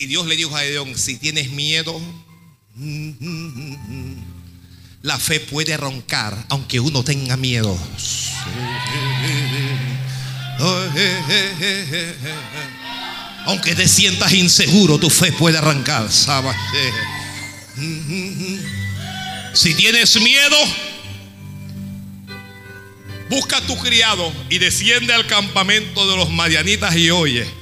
Y Dios le dijo a Gedeón, si tienes miedo, la fe puede roncar aunque uno tenga miedo. Aunque te sientas inseguro, tu fe puede arrancar. Si tienes miedo, busca a tu criado y desciende al campamento de los madianitas y oye.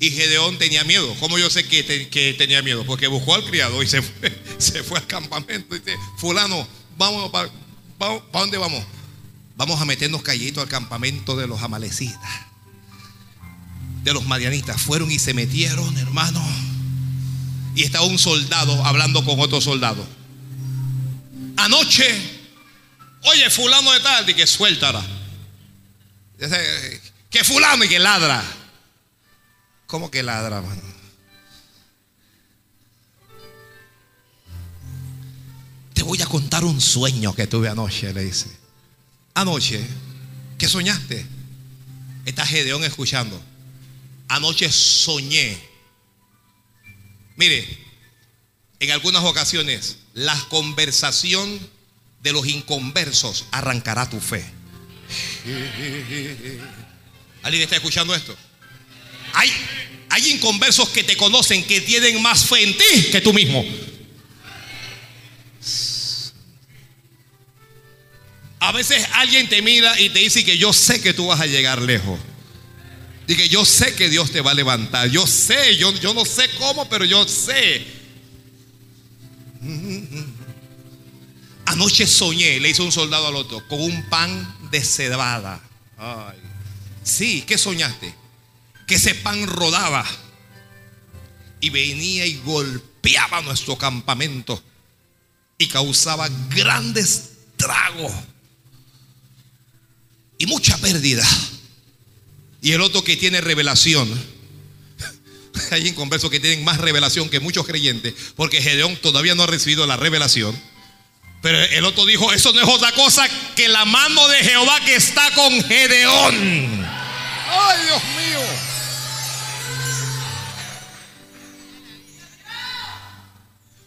Y Gedeón tenía miedo. ¿Cómo yo sé que, tenía miedo? Porque buscó al criado y se fue, se fue al campamento. Y dice, fulano, vamos para, vamos, ¿para dónde vamos? Vamos a meternos callitos al campamento de los amalecitas. De los madianitas. Fueron y se metieron, hermano. Y estaba un soldado hablando con otro soldado. Anoche, oye, fulano de tal, y que suéltala. Que fulano y que ladra. ¿Cómo que ladra, mano? Te voy a contar un sueño que tuve anoche, le dice. Anoche, ¿qué soñaste? Está Gedeón escuchando. Anoche soñé. Mire, en algunas ocasiones la conversación de los inconversos arrancará tu fe. ¿Alguien está escuchando esto? Hay, hay inconversos que te conocen que tienen más fe en ti que tú mismo. A veces alguien te mira y te dice que yo sé que tú vas a llegar lejos. Y que yo sé que Dios te va a levantar. Yo sé, yo, yo no sé cómo, pero yo sé. Anoche soñé, le hizo un soldado al otro, con un pan de cebada. Sí, ¿qué soñaste? Que ese pan rodaba y venía y golpeaba nuestro campamento y causaba grandes tragos y mucha pérdida. Y el otro que tiene revelación. Hay inconversos que tienen más revelación que muchos creyentes, porque Gedeón todavía no ha recibido la revelación. Pero el otro dijo, eso no es otra cosa que la mano de Jehová que está con Gedeón. Ay, Dios mío.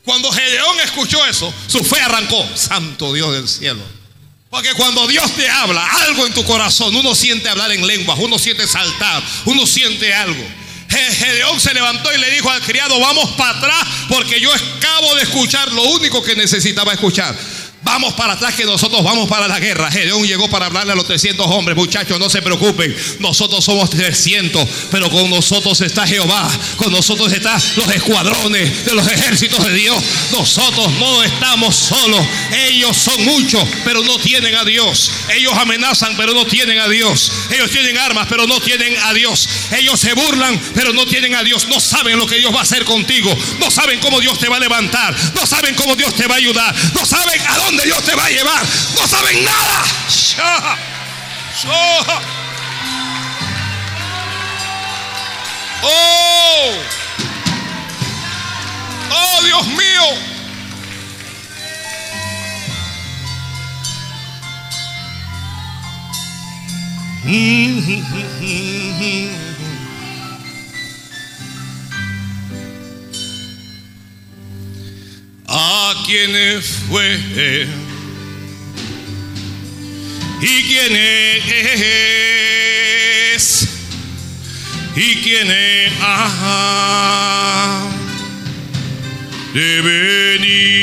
Cuando Gedeón escuchó eso, su fe arrancó. Santo Dios del cielo. Porque cuando Dios te habla algo en tu corazón, uno siente hablar en lenguas, uno siente saltar, uno siente algo. Gedeón se levantó y le dijo al criado, vamos para atrás porque yo acabo de escuchar lo único que necesitaba escuchar. Vamos para atrás que nosotros vamos para la guerra. Gedeón llegó para hablarle a los 300 hombres. Muchachos, no se preocupen. Nosotros somos 300, pero con nosotros está Jehová. Con nosotros están los escuadrones de los ejércitos de Dios. Nosotros no estamos solos. Ellos son muchos, pero no tienen a Dios. Ellos amenazan, pero no tienen a Dios. Ellos tienen armas, pero no tienen a Dios. Ellos se burlan, pero no tienen a Dios. No saben lo que Dios va a hacer contigo. No saben cómo Dios te va a levantar. No saben cómo Dios te va a ayudar. No saben a dónde Dios te va a llevar. No saben nada. Oh, oh Dios mío. A quién fue. Y quién es y quién ha de venir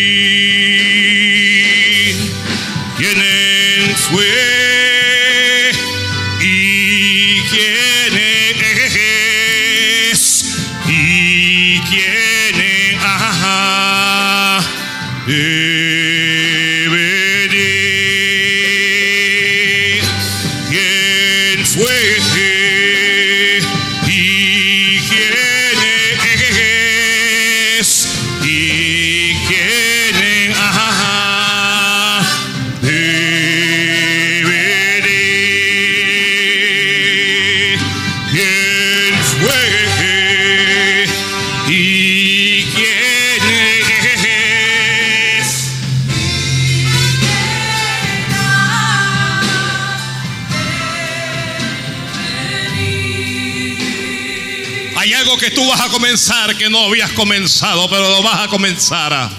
comenzar que no habías comenzado, pero lo vas a comenzar.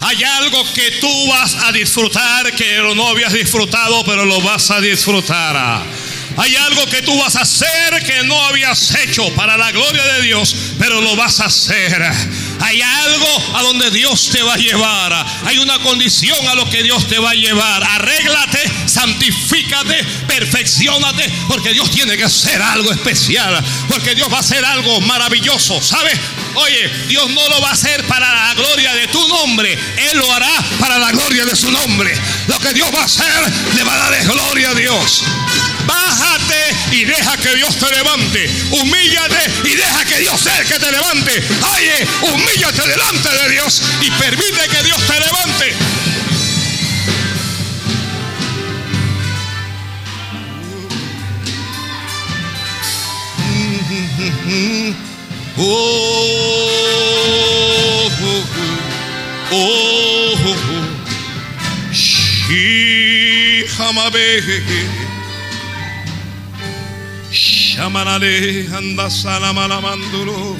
Hay algo que tú vas a disfrutar que no habías disfrutado, pero lo vas a disfrutar. Hay algo que tú vas a hacer que no habías hecho para la gloria de Dios, pero lo vas a hacer. Hay algo a donde Dios te va a llevar. Hay una condición a lo que Dios te va a llevar. Arréglate, santifícate, perfeccionate, porque Dios tiene que hacer algo especial. Porque Dios va a hacer algo maravilloso. ¿Sabes? Oye, Dios no lo va a hacer para la gloria de tu nombre. Él lo hará para la gloria de su nombre. Lo que Dios va a hacer le va a dar gloria a Dios. Bájate y deja que Dios te levante. Humíllate y deja que Dios sea el que te levante. Oye, humíllate delante de Dios y permite que Dios te levante. Oh, oh, oh, oh, oh. Shamanale anda salamala manduro.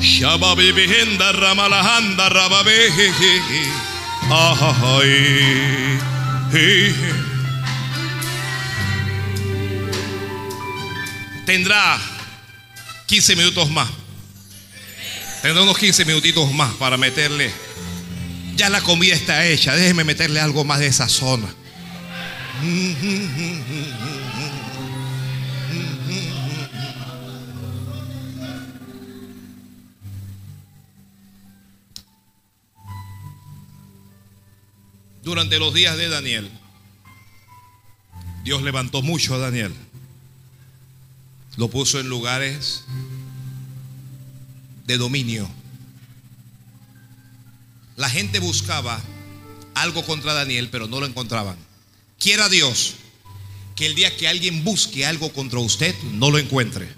Shababe behenda ramalahanda rababe. Tendrá 15 minutos más. Tendrá unos 15 minutitos más para meterle. Ya la comida está hecha. Déjeme meterle algo más de esa zona. Durante los días de Daniel, Dios levantó mucho a Daniel. Lo puso en lugares de dominio. La gente buscaba algo contra Daniel, pero no lo encontraban. Quiera Dios que el día que alguien busque algo contra usted, no lo encuentre.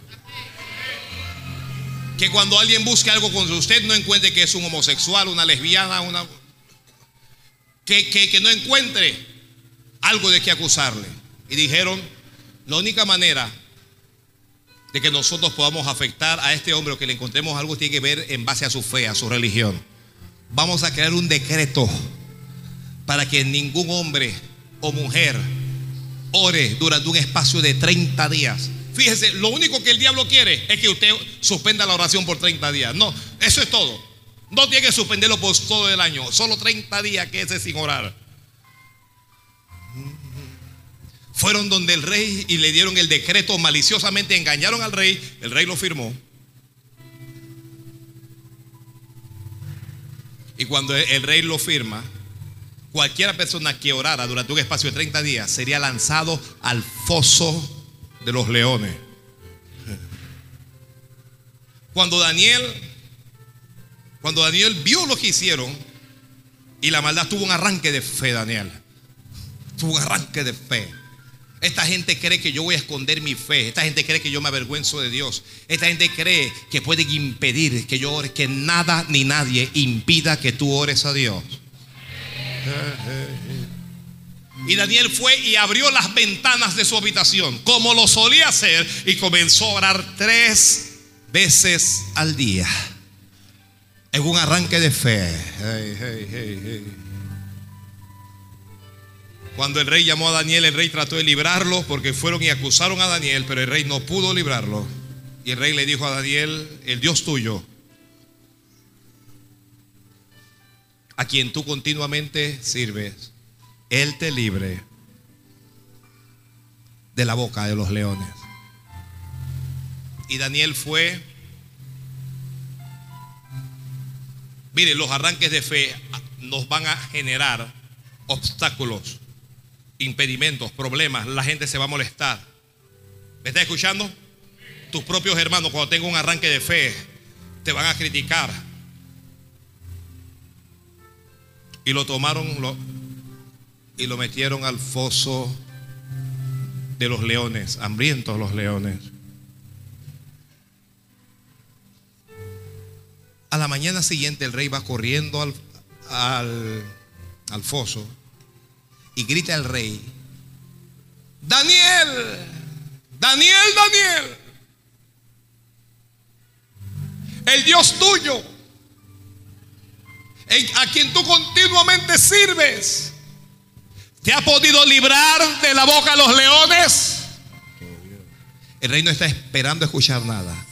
Que cuando alguien busque algo contra usted, no encuentre que es un homosexual, una lesbiana, una... Que, que, que no encuentre algo de qué acusarle. Y dijeron, la única manera de que nosotros podamos afectar a este hombre o que le encontremos algo tiene que ver en base a su fe, a su religión. Vamos a crear un decreto para que ningún hombre o mujer ore durante un espacio de 30 días. Fíjese, lo único que el diablo quiere es que usted suspenda la oración por 30 días. No, eso es todo. No tiene que suspenderlo por todo el año. Solo 30 días que ese sin orar. Fueron donde el rey y le dieron el decreto, maliciosamente engañaron al rey, el rey lo firmó. Y cuando el rey lo firma, cualquiera persona que orara durante un espacio de 30 días sería lanzado al foso de los leones. Cuando Daniel, cuando Daniel vio lo que hicieron y la maldad tuvo un arranque de fe, Daniel, tuvo un arranque de fe. Esta gente cree que yo voy a esconder mi fe. Esta gente cree que yo me avergüenzo de Dios. Esta gente cree que pueden impedir que yo ore, que nada ni nadie impida que tú ores a Dios. Y Daniel fue y abrió las ventanas de su habitación, como lo solía hacer, y comenzó a orar tres veces al día. En un arranque de fe. Cuando el rey llamó a Daniel, el rey trató de librarlo porque fueron y acusaron a Daniel, pero el rey no pudo librarlo. Y el rey le dijo a Daniel, el Dios tuyo, a quien tú continuamente sirves, Él te libre de la boca de los leones. Y Daniel fue, mire, los arranques de fe nos van a generar obstáculos impedimentos, problemas, la gente se va a molestar. ¿Me estás escuchando? Tus propios hermanos, cuando tengan un arranque de fe, te van a criticar. Y lo tomaron y lo metieron al foso de los leones, hambrientos los leones. A la mañana siguiente el rey va corriendo al, al, al foso y grita el rey, Daniel, Daniel, Daniel, el Dios tuyo, a quien tú continuamente sirves, ¿te ha podido librar de la boca a los leones? El rey no está esperando escuchar nada.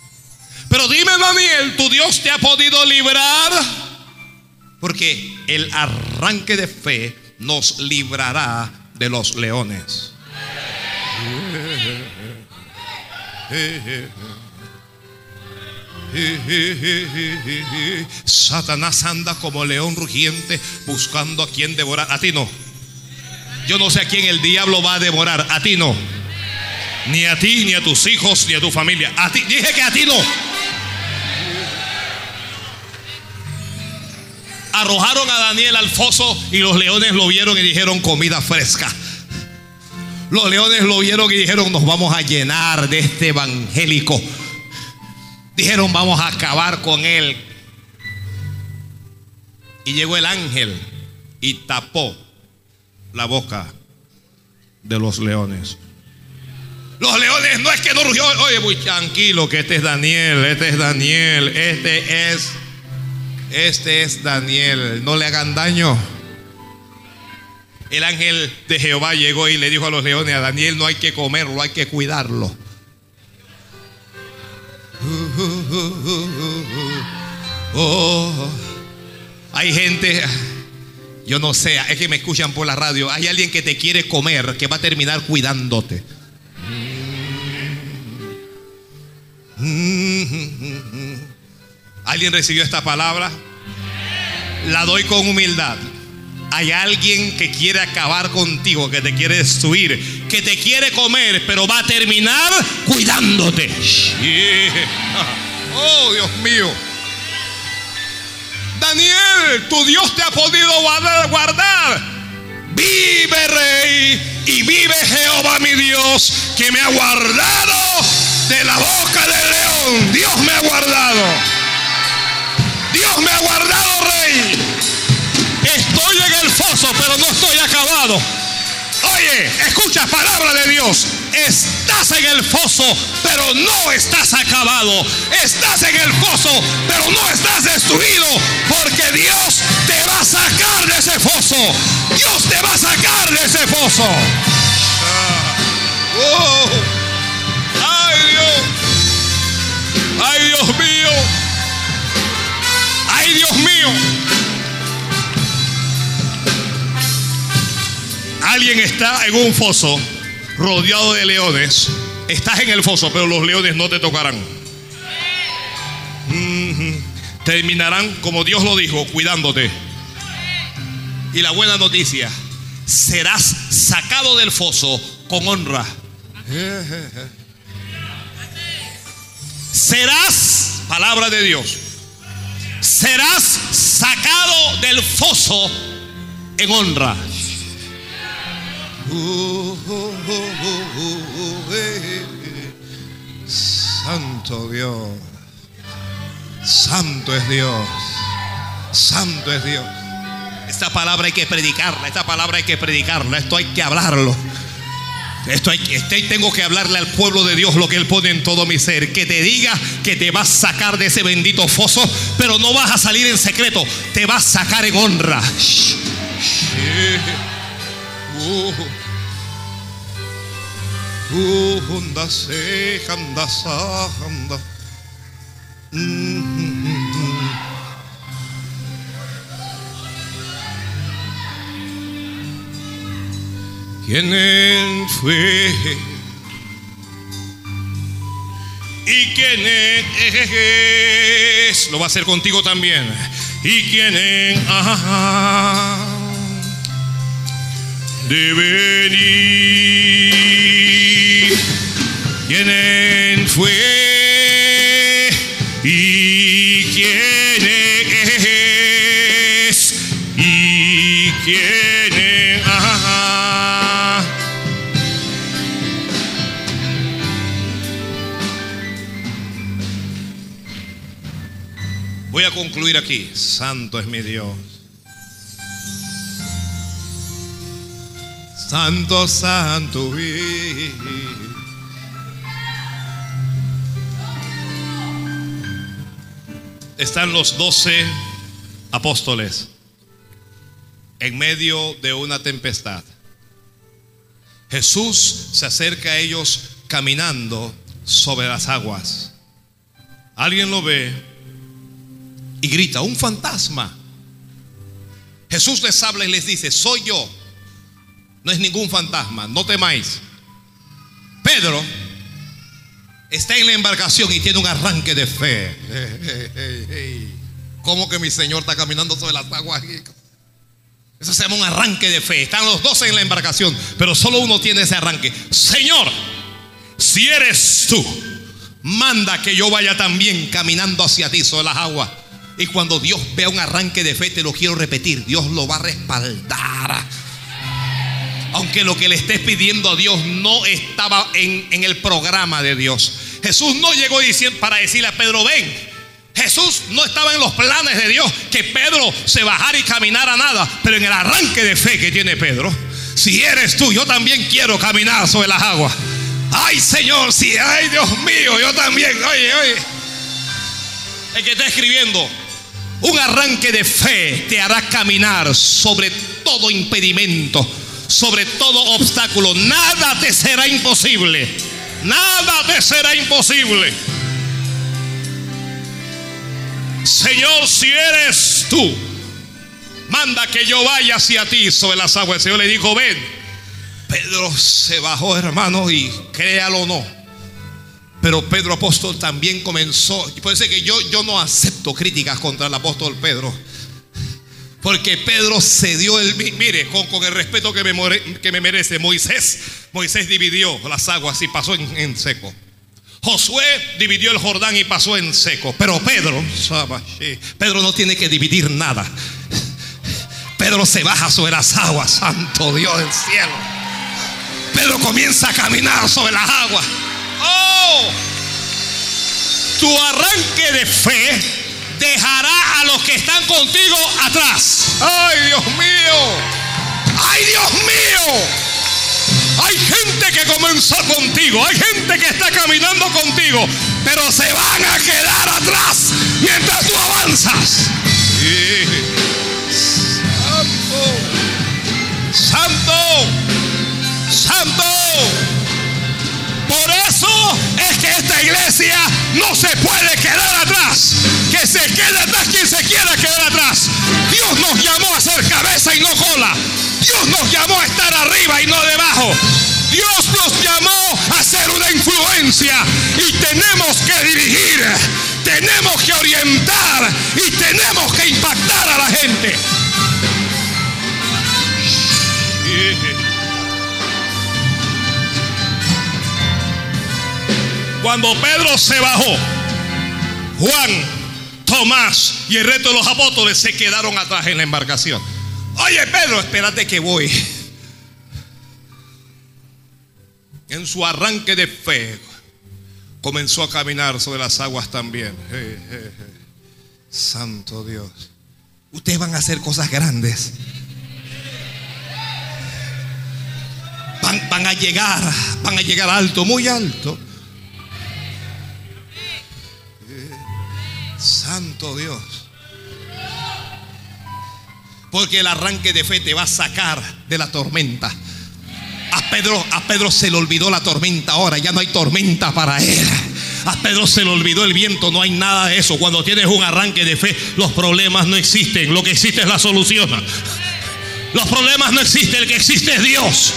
Pero dime, Daniel, ¿tu Dios te ha podido librar? Porque el arranque de fe nos librará de los leones. Satanás anda como león rugiente buscando a quien devorar. A ti no. Yo no sé a quién el diablo va a devorar. A ti no. Ni a ti, ni a tus hijos, ni a tu familia. A ti, dije que a ti no. Arrojaron a Daniel al foso y los leones lo vieron y dijeron comida fresca. Los leones lo vieron y dijeron nos vamos a llenar de este evangélico. Dijeron vamos a acabar con él. Y llegó el ángel y tapó la boca de los leones. Los leones no es que no rugió. Oye, muy tranquilo, que este es Daniel, este es Daniel, este es, este es Daniel. No le hagan daño. El ángel de Jehová llegó y le dijo a los leones, a Daniel no hay que comerlo, hay que cuidarlo. Oh, hay gente, yo no sé, es que me escuchan por la radio, hay alguien que te quiere comer, que va a terminar cuidándote. ¿Alguien recibió esta palabra? La doy con humildad. Hay alguien que quiere acabar contigo, que te quiere destruir, que te quiere comer, pero va a terminar cuidándote. Oh, Dios mío. Daniel, tu Dios te ha podido guardar. Vive rey y vive Jehová mi Dios que me ha guardado de la boca del león. Dios me ha guardado. Dios me ha guardado, rey. Estoy en el foso, pero no estoy acabado. Oye, escucha palabra de Dios. Estás en el foso, pero no estás acabado. Estás en el foso, pero no estás destruido. Porque Dios te va a sacar de ese foso. Dios te va a sacar de ese foso. Oh. Mío. Alguien está en un foso rodeado de leones. Estás en el foso, pero los leones no te tocarán. Terminarán como Dios lo dijo, cuidándote. Y la buena noticia, serás sacado del foso con honra. Serás, palabra de Dios, serás sacado del foso en honra. Santo Dios. Santo es Dios. Santo es Dios. Esta palabra hay que predicarla. Esta palabra hay que predicarla. Esto hay que hablarlo. Esto hay, este, tengo que hablarle al pueblo de Dios lo que Él pone en todo mi ser. Que te diga que te vas a sacar de ese bendito foso, pero no vas a salir en secreto. Te vas a sacar en honra. ¿Quién fue? ¿Y quién es? Lo va a hacer contigo también. ¿Y quién es? De venir. ¿Quién fue? ¿Y quién Voy a concluir aquí. Santo es mi Dios. Santo, santo. están los doce apóstoles en medio de una tempestad. Jesús se acerca a ellos caminando sobre las aguas. Alguien lo ve y grita, un fantasma. Jesús les habla y les dice, soy yo. No es ningún fantasma, no temáis. Pedro está en la embarcación y tiene un arranque de fe. ¿Cómo que mi Señor está caminando sobre las aguas? Eso se llama un arranque de fe. Están los dos en la embarcación, pero solo uno tiene ese arranque. Señor, si eres tú, manda que yo vaya también caminando hacia ti sobre las aguas. Y cuando Dios vea un arranque de fe, te lo quiero repetir, Dios lo va a respaldar. Aunque lo que le estés pidiendo a Dios no estaba en, el programa de Dios. Jesús no llegó diciendo para decirle a Pedro, ven, Jesús no estaba en los planes de Dios que Pedro se bajara y caminara nada, pero en el arranque de fe que tiene Pedro, si eres tú, yo también quiero caminar sobre las aguas. Ay Señor, si, ay Dios mío, yo también, oye, oye. El que está escribiendo, un arranque de fe te hará caminar sobre todo impedimento, sobre todo obstáculo. Nada te será imposible. Nada te será imposible. Señor, si eres tú, manda que yo vaya hacia ti sobre las aguas. El Señor le dijo, ven. Pedro se bajó, hermano, y créalo o no. Pero Pedro apóstol también comenzó. Puede ser que yo, yo no acepto críticas contra el apóstol Pedro. Porque Pedro se dio el... Mire, con, con el respeto que me, que me, merece, Moisés, Moisés dividió las aguas y pasó en, en seco. Josué dividió el Jordán y pasó en seco. Pero Pedro, Pedro no tiene que dividir nada. Pedro se baja sobre las aguas, santo Dios del cielo. Pedro comienza a caminar sobre las aguas. Oh, tu arranque de fe dejará a los que están contigo atrás. Ay, Dios mío. Ay, Dios mío. Hay gente que comenzó contigo, hay gente que está caminando contigo, pero se van a quedar atrás mientras tú avanzas. Santo, santo, santo. Por eso es que esta iglesia no se puede quedar atrás. Que se quede atrás quien se quiera quedar atrás. Dios nos llamó a ser cabeza y no cola. Dios nos llamó a estar arriba y no debajo. Dios nos llamó a ser una influencia y tenemos que dirigir, tenemos que orientar y tenemos que impactar a la gente. Cuando Pedro se bajó, Juan, Tomás y el resto de los apóstoles se quedaron atrás en la embarcación. Oye, Pedro, espérate que voy. En su arranque de fe, comenzó a caminar sobre las aguas también. Santo Dios. Ustedes van a hacer cosas grandes. Van, van, a llegar, van a llegar alto, muy alto. Santo Dios. Porque el arranque de fe te va a sacar de la tormenta. A Pedro, a Pedro se le olvidó la tormenta ahora, ya no hay tormenta para él. A Pedro se le olvidó el viento, no hay nada de eso. Cuando tienes un arranque de fe, los problemas no existen. Lo que existe es la solución. Los problemas no existen, el que existe es Dios.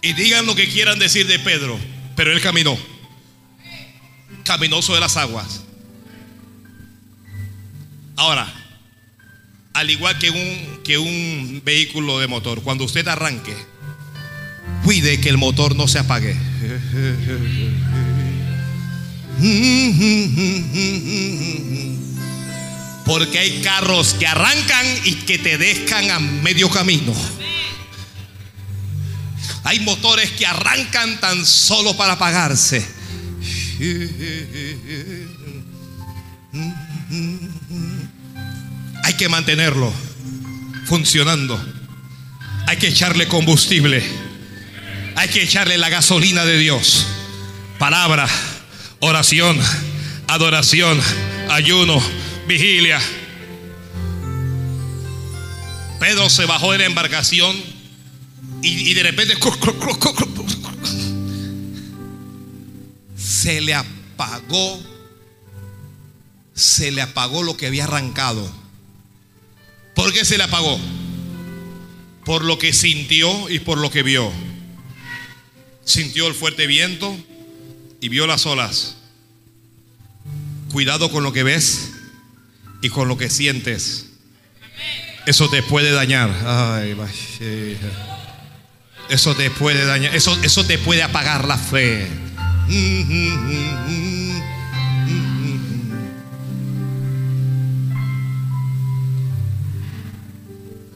Y digan lo que quieran decir de Pedro, pero él caminó. Caminó sobre las aguas. Ahora, al igual que un, que un vehículo de motor, cuando usted arranque, cuide que el motor no se apague. Porque hay carros que arrancan y que te dejan a medio camino. Hay motores que arrancan tan solo para apagarse hay que mantenerlo funcionando. Hay que echarle combustible. Hay que echarle la gasolina de Dios. palabra, oración, adoración, ayuno, vigilia. Pedro se bajó de la embarcación y, de repente se le apagó, se le apagó lo que había arrancado. ¿Por qué se le apagó? Por lo que sintió y por lo que vio. Sintió el fuerte viento y vio las olas. Cuidado con lo que ves y con lo que sientes. Eso te puede dañar. Eso te puede dañar. Eso, eso te puede apagar la fe.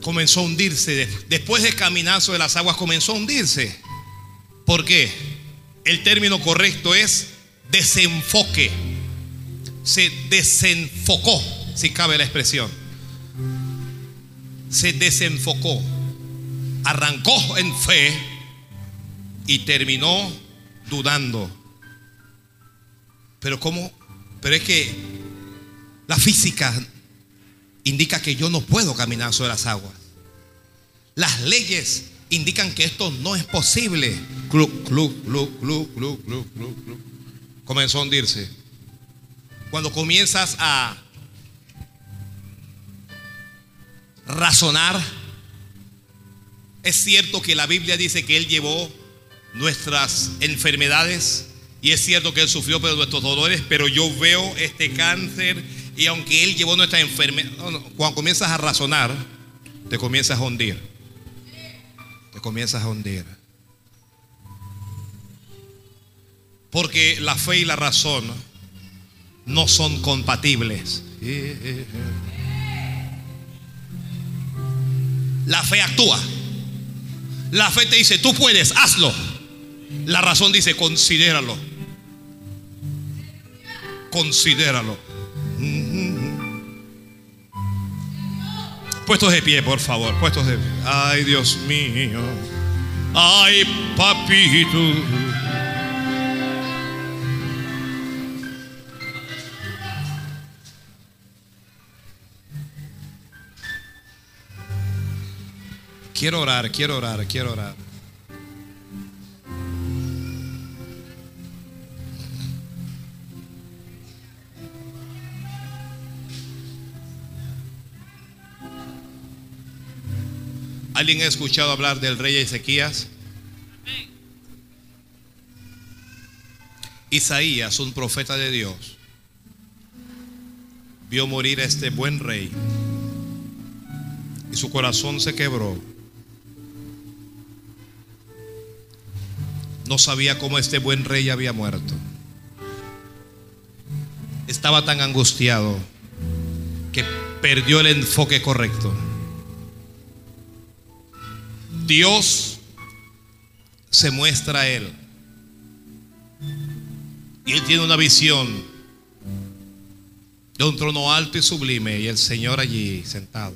Comenzó a hundirse. Después de caminar sobre las aguas, comenzó a hundirse. ¿Por qué? El término correcto es desenfoque. Se desenfocó, si cabe la expresión. Se desenfocó. Arrancó en fe y terminó dudando. Pero cómo? Pero es que la física indica que yo no puedo caminar sobre las aguas. Las leyes indican que esto no es posible. Club, club, club, club, club, club, club, Comenzó a hundirse. Cuando comienzas a razonar, es cierto que la Biblia dice que Él llevó nuestras enfermedades y es cierto que Él sufrió por nuestros dolores, pero yo veo este cáncer y aunque Él llevó nuestra enfermedad, cuando comienzas a razonar, te comienzas a hundir. Te comienzas a hundir. Porque la fe y la razón no son compatibles. La fe actúa. La fe te dice, tú puedes, hazlo. La razón dice, considéralo considéralo. Puestos de pie, por favor, puestos de pie. Ay, Dios mío. Ay, papito. Quiero orar, quiero orar, quiero orar. ¿Alguien ha escuchado hablar del rey Ezequías? Isaías, un profeta de Dios, vio morir a este buen rey y su corazón se quebró. No sabía cómo este buen rey había muerto. Estaba tan angustiado que perdió el enfoque correcto. Dios se muestra a él. Y él tiene una visión de un trono alto y sublime y el Señor allí sentado.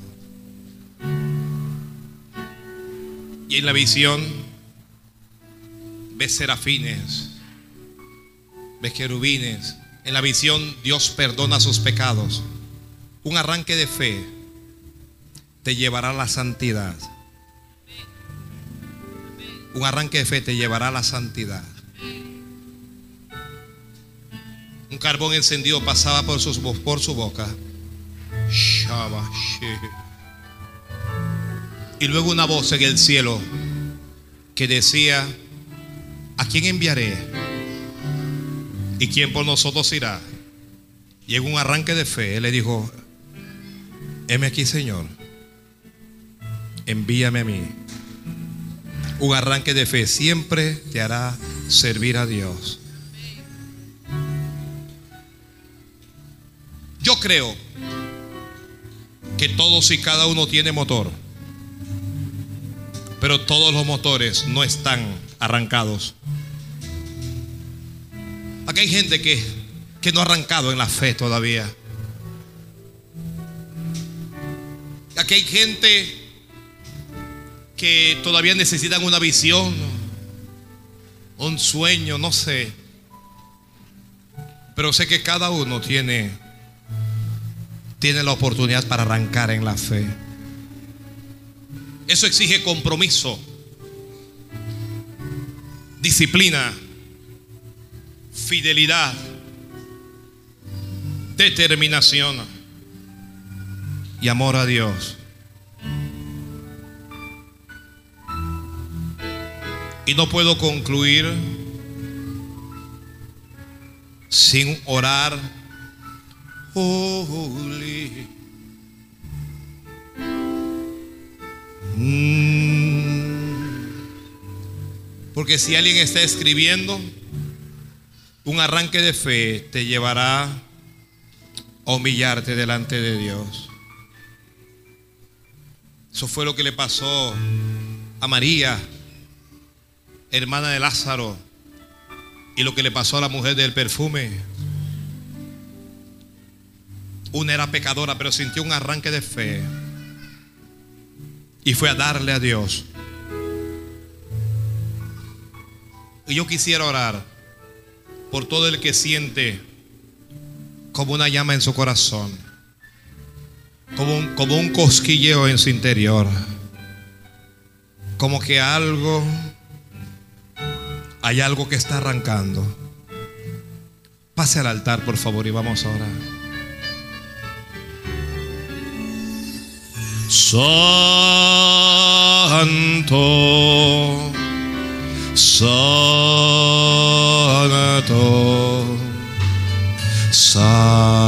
Y en la visión ves serafines, ves querubines. En la visión Dios perdona sus pecados. Un arranque de fe te llevará a la santidad. Un arranque de fe te llevará a la santidad. Un carbón encendido pasaba por su, por su boca. Y luego una voz en el cielo que decía, ¿a quién enviaré? ¿Y quién por nosotros irá? Y en un arranque de fe, él le dijo, heme aquí, Señor, envíame a mí un arranque de fe siempre te hará servir a Dios. Yo creo que todos y cada uno tiene motor, pero todos los motores no están arrancados. Aquí hay gente que, que no ha arrancado en la fe todavía. Aquí hay gente que todavía necesitan una visión, un sueño, no sé. Pero sé que cada uno tiene, tiene la oportunidad para arrancar en la fe. Eso exige compromiso, disciplina, fidelidad, determinación y amor a Dios. Y no puedo concluir sin orar. Holy. Mm. Porque si alguien está escribiendo, un arranque de fe te llevará a humillarte delante de Dios. Eso fue lo que le pasó a María, hermana de Lázaro, y lo que le pasó a la mujer del perfume. Una era pecadora, pero sintió un arranque de fe y fue a darle a Dios. Yo quisiera orar por todo el que siente como una llama en su corazón, como un, como un cosquilleo en su interior, como que algo, hay algo que está arrancando. Pase al altar, por favor, y vamos a orar. Santo, Santo, Santo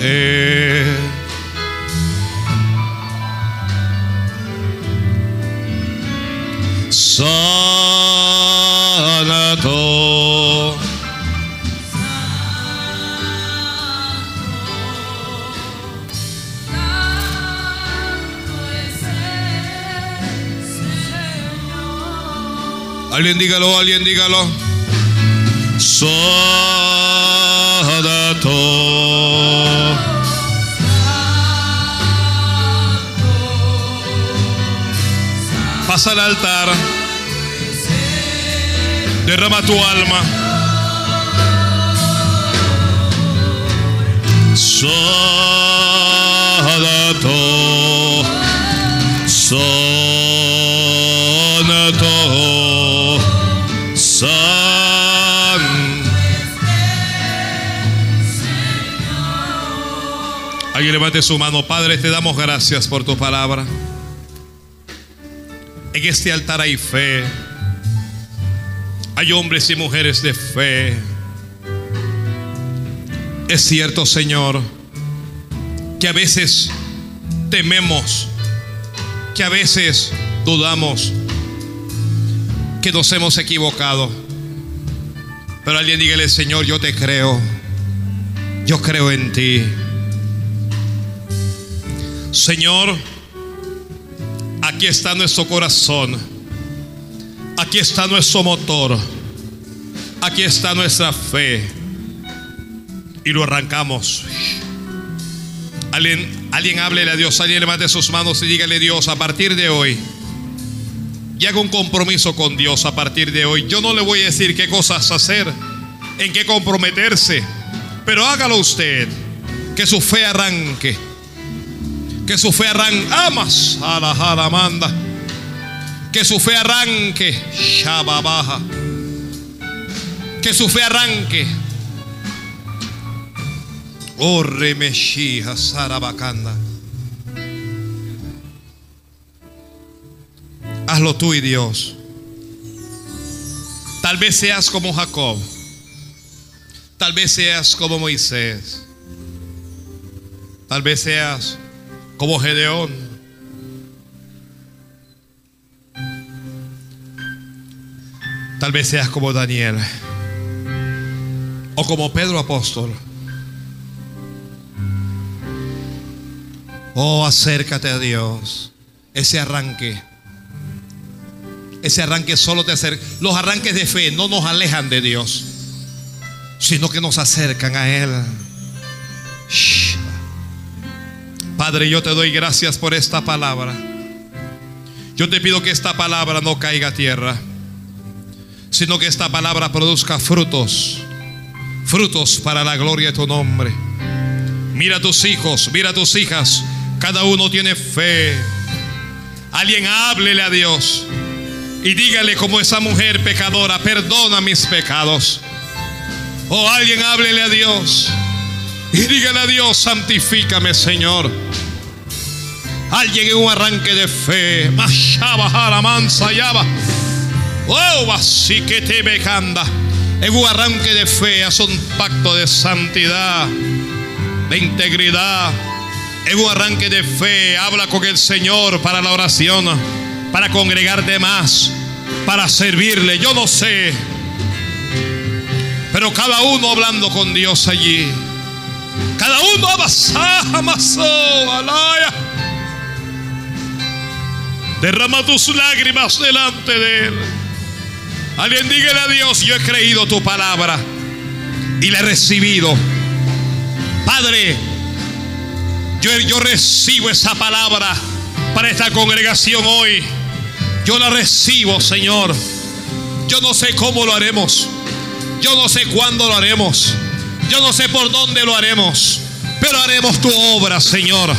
es. Santo. Alguien dígalo, alguien dígalo. Santo. Pasa al altar. Derrama tu alma. Santo. Levante su mano. Padre, te damos gracias por tu palabra. En este altar hay fe. Hay hombres y mujeres de fe. Es cierto, Señor, que a veces tememos, que a veces dudamos, que nos hemos equivocado. Pero alguien dígale, Señor, yo te creo. Yo creo en ti. Señor, aquí está nuestro corazón. Aquí está nuestro motor. Aquí está nuestra fe. Y lo arrancamos. Alguien, alguien háblele a Dios, alguien levante sus manos y dígale Dios, a partir de hoy, y haga un compromiso con Dios a partir de hoy. Yo no le voy a decir qué cosas hacer, en qué comprometerse, pero hágalo usted, que su fe arranque, que su fe arranque, amas manda, que su fe arranque, baja, que su fe arranque. Oh, remeshija sarabacanda. Hazlo tú y Dios. Tal vez seas como Jacob. Tal vez seas como Moisés. Tal vez seas como Gedeón. Tal vez seas como Daniel. O como Pedro apóstol. Oh, acércate a Dios. Ese arranque. Ese arranque solo te acerca. Los arranques de fe no nos alejan de Dios, sino que nos acercan a Él. Padre, yo te doy gracias por esta palabra. Yo te pido que esta palabra no caiga a tierra, sino que esta palabra produzca frutos. frutos para la gloria de tu nombre. Mira a tus hijos, mira a tus hijas, cada uno tiene fe. Alguien háblele a Dios y dígale como esa mujer pecadora, perdona mis pecados. O alguien háblele a Dios y dígale a Dios, santifícame Señor. Alguien en un arranque de fe. Oh, así que te becanda. En un arranque de fe, haz un pacto de santidad, de integridad. En un arranque de fe, habla con el Señor para la oración, para congregarte más, para servirle. Yo no sé, pero cada uno hablando con Dios allí. Cada uno amasó, alaya. Derrama tus lágrimas delante de Él. Alguien dígale a Dios, yo he creído tu palabra y la he recibido. Padre, yo, yo recibo esa palabra para esta congregación hoy. Yo la recibo, Señor. Yo no sé cómo lo haremos. Yo no sé cuándo lo haremos. Yo no sé por dónde lo haremos. Pero haremos tu obra, Señor.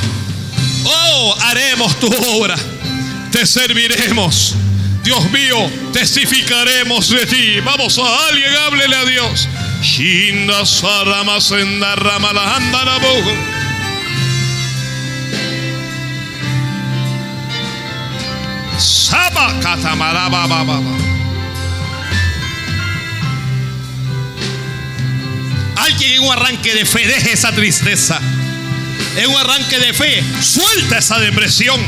Oh, haremos tu obra. Te serviremos. Dios mío, testificaremos de ti. Vamos a alguien, háblele a Dios. Saba Alguien en un arranque de fe, deje esa tristeza. En un arranque de fe, suelta esa depresión.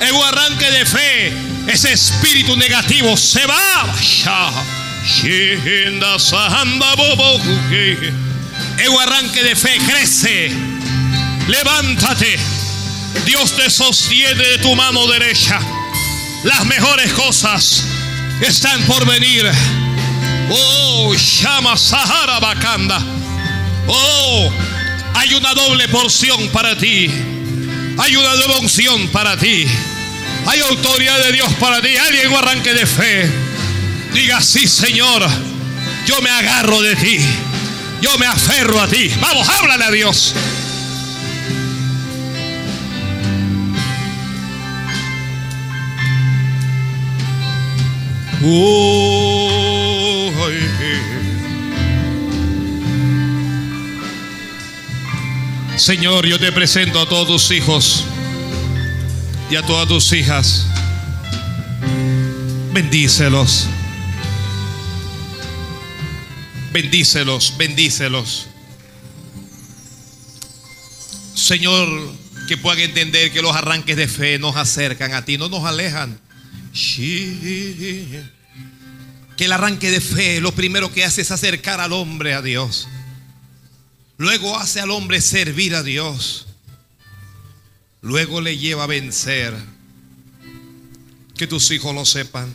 En un arranque de fe, ese espíritu negativo se va. En un arranque de fe, crece. Levántate. Dios te sostiene de tu mano derecha. Las mejores cosas están por venir. Oh, llama Sahara Bacanda. Oh, hay una doble porción para ti. Hay una devoción para ti. Hay autoridad de Dios para ti. Alguien arranque de fe. Diga, sí, Señor. Yo me agarro de ti. Yo me aferro a ti. Vamos, háblale a Dios. Oh, Señor, yo te presento a todos tus hijos y a todas tus hijas. Bendícelos. Bendícelos, bendícelos. Señor, que puedan entender que los arranques de fe nos acercan a ti, no nos alejan. Que el arranque de fe lo primero que hace es acercar al hombre a Dios. Luego hace al hombre servir a Dios. Luego le lleva a vencer. Que tus hijos lo sepan.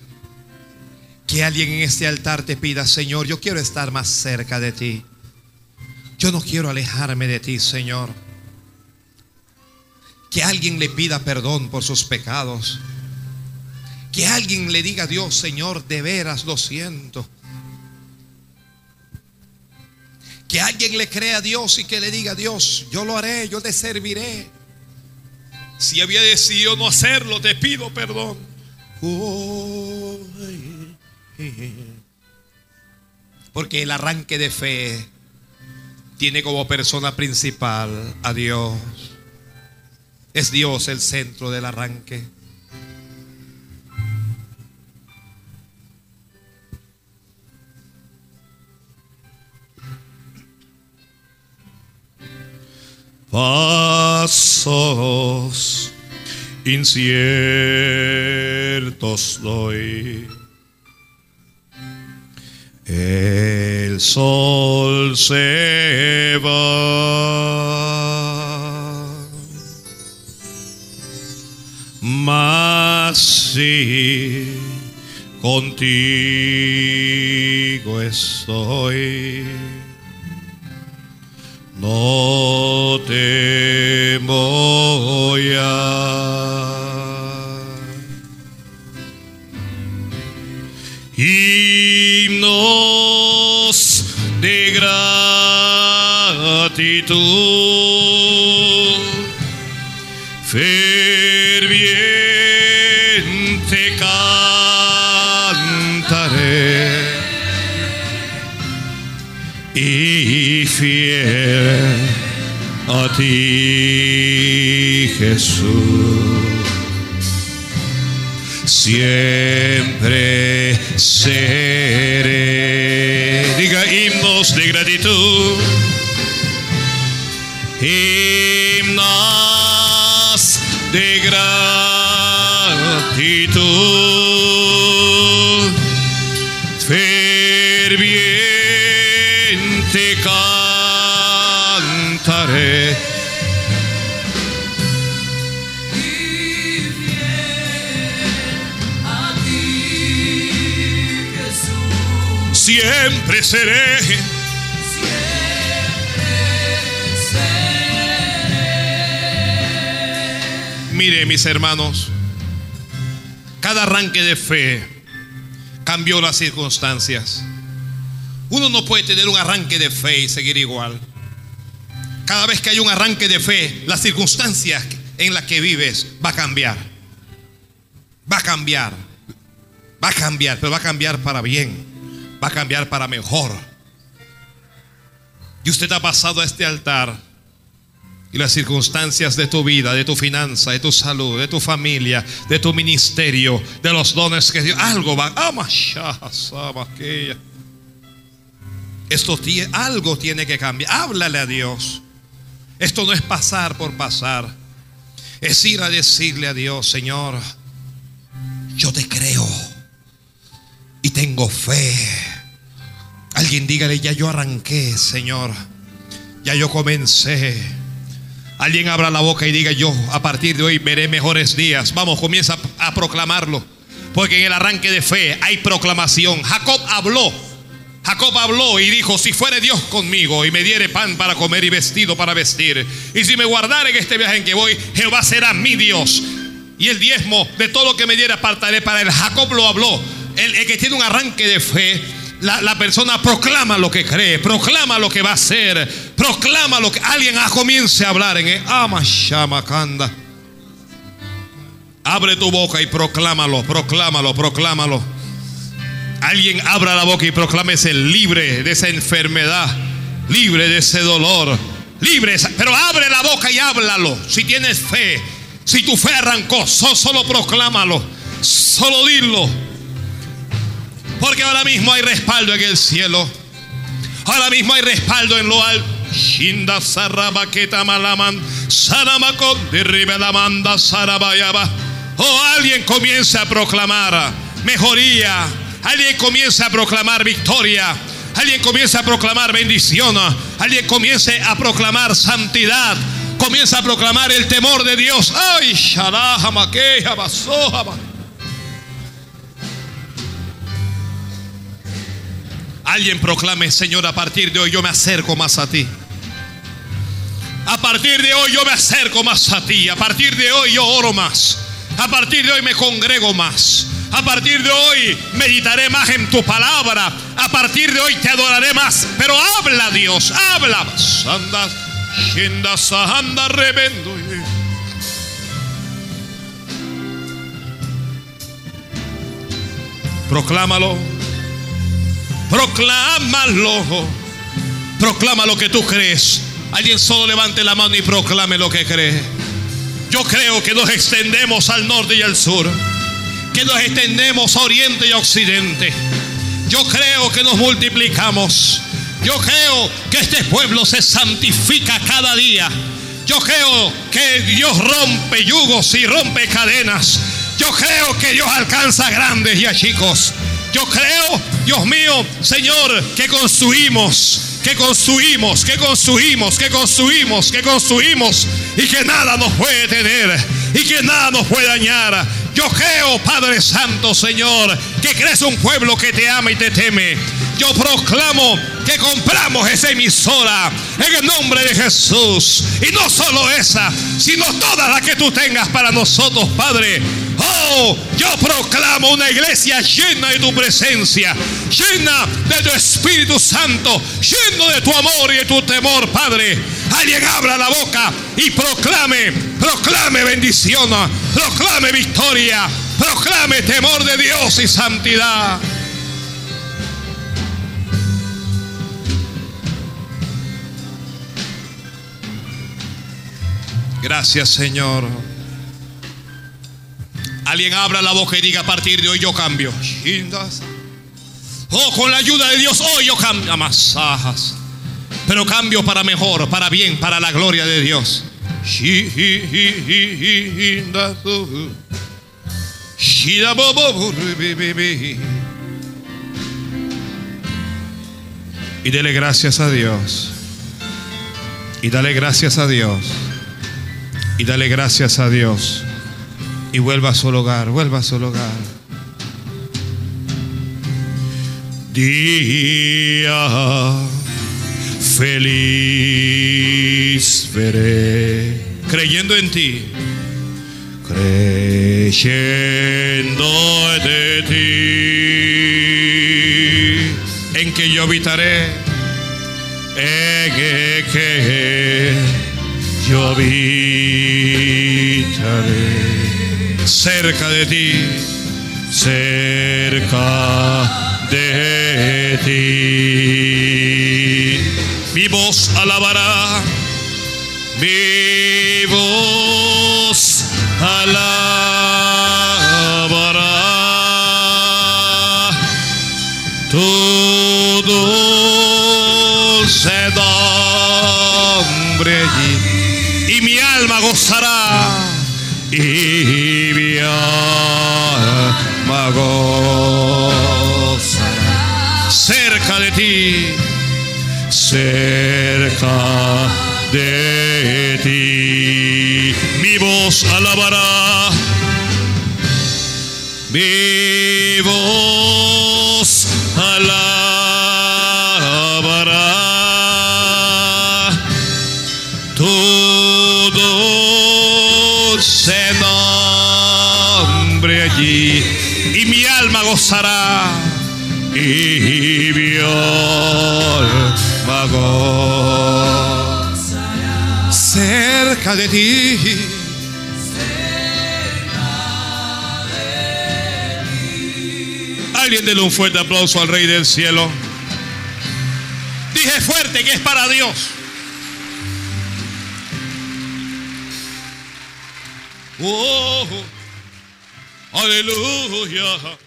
Que alguien en este altar te pida, Señor, yo quiero estar más cerca de ti. Yo no quiero alejarme de ti, Señor. Que alguien le pida perdón por sus pecados. Que alguien le diga a Dios, Señor, de veras lo siento. Que alguien le crea a Dios y que le diga a Dios, yo lo haré, yo te serviré. Si había decidido no hacerlo, te pido perdón. Porque el arranque de fe tiene como persona principal a Dios. Es Dios el centro del arranque. Pasos inciertos doy. El sol se va, mas si contigo estoy no temo ya. Y no gratitud. Ferviente cantaré y fiel a ti Jesús. Siempre. Seré. Mire, mis hermanos, cada arranque de fe cambió las circunstancias. Uno no puede tener un arranque de fe y seguir igual. Cada vez que hay un arranque de fe, las circunstancias en las que vives va a cambiar. Va a cambiar. Va a cambiar, pero va a cambiar para bien. Va a cambiar para mejor. Y usted ha pasado a este altar y las circunstancias de tu vida, de tu finanza, de tu salud, de tu familia, de tu ministerio, de los dones que Dios, algo va. Ah. Esto tiene, algo tiene que cambiar. Háblale a Dios. Esto no es pasar por pasar. Es ir a decirle a Dios, Señor, yo te creo y tengo fe. Alguien dígale, ya yo arranqué, Señor. Ya yo comencé. Alguien abra la boca y diga, yo a partir de hoy veré mejores días. Vamos, comienza a proclamarlo. Porque en el arranque de fe hay proclamación. Jacob habló. Jacob habló y dijo, si fuere Dios conmigo y me diere pan para comer y vestido para vestir, y si me guardare en este viaje en que voy, Jehová será mi Dios. Y el diezmo de todo lo que me diera apartaré para él. Jacob lo habló. El, el que tiene un arranque de fe, la, la, persona proclama lo que cree, proclama lo que va a hacer, proclama lo que alguien comience a hablar en el ama shamakanda. Abre tu boca y proclámalo, proclámalo, proclámalo. Alguien abra la boca y proclámese libre de esa enfermedad, libre de ese dolor, libre, pero abre la boca y háblalo. Si tienes fe, si tu fe arrancó, solo, solo proclámalo, solo dilo. Porque ahora mismo hay respaldo en el cielo. Ahora mismo hay respaldo en lo alto. Shinda sarabaqueta malaman, saramakon derriba la manda sarabayaba. Oh, alguien comienza a proclamar mejoría. Alguien comienza a proclamar victoria. Alguien comienza a proclamar bendición. Alguien comience a proclamar santidad. Comienza a proclamar el temor de Dios. Ay, sharahamakeja basohama. Alguien proclame, Señor, a partir de hoy yo me acerco más a ti. A partir de hoy yo me acerco más a ti. A partir de hoy yo oro más. A partir de hoy me congrego más. A partir de hoy meditaré más en tu palabra. A partir de hoy te adoraré más. Pero habla Dios, habla. Anda rebendo. Proclámalo. Proclámalo. Proclama lo que tú crees. Alguien solo levante la mano y proclame lo que cree. Yo creo que nos extendemos al norte y al sur. Que nos extendemos a oriente y a occidente. Yo creo que nos multiplicamos. Yo creo que este pueblo se santifica cada día. Yo creo que Dios rompe yugos y rompe cadenas. Yo creo que Dios alcanza grandes y a chicos. Yo creo, Dios mío, Señor, que construimos, que construimos, que construimos, que construimos, que construimos y que nada nos puede tener y que nada nos puede dañar. Yo creo, Padre Santo, Señor, que crees un pueblo que te ama y te teme. Yo proclamo que compramos esa emisora en el nombre de Jesús. Y no solo esa, sino todas las que tú tengas para nosotros, Padre. Oh, yo proclamo una iglesia llena de tu presencia, llena de tu Espíritu Santo, lleno de tu amor y de tu temor, Padre. Alguien abra la boca y proclame, proclame bendición, proclame victoria, proclame temor de Dios y santidad. Gracias, Señor. Alguien abra la boca y diga a partir de hoy yo cambio. Oh, con la ayuda de Dios, hoy yo cambio. Amasajas. Pero cambio para mejor, para bien, para la gloria de Dios. Y dele gracias a Dios. Y dale gracias a Dios. Y dale gracias a Dios. Y vuelva a su hogar, vuelva a su hogar. Día feliz veré, creyendo en ti, creyendo de ti, en que yo habitaré, en que yo habitaré cerca de ti, cerca de ti. Mi voz alabará, mi voz alabará tu dulce nombre mi alma gozará. Y mi alma gozará. Cerca de ti cerca de ti mi voz alabará. Mi alma gozará cerca de ti Alguien dele un fuerte aplauso al Rey del Cielo. Dije fuerte que es para Dios. Oh, aleluya.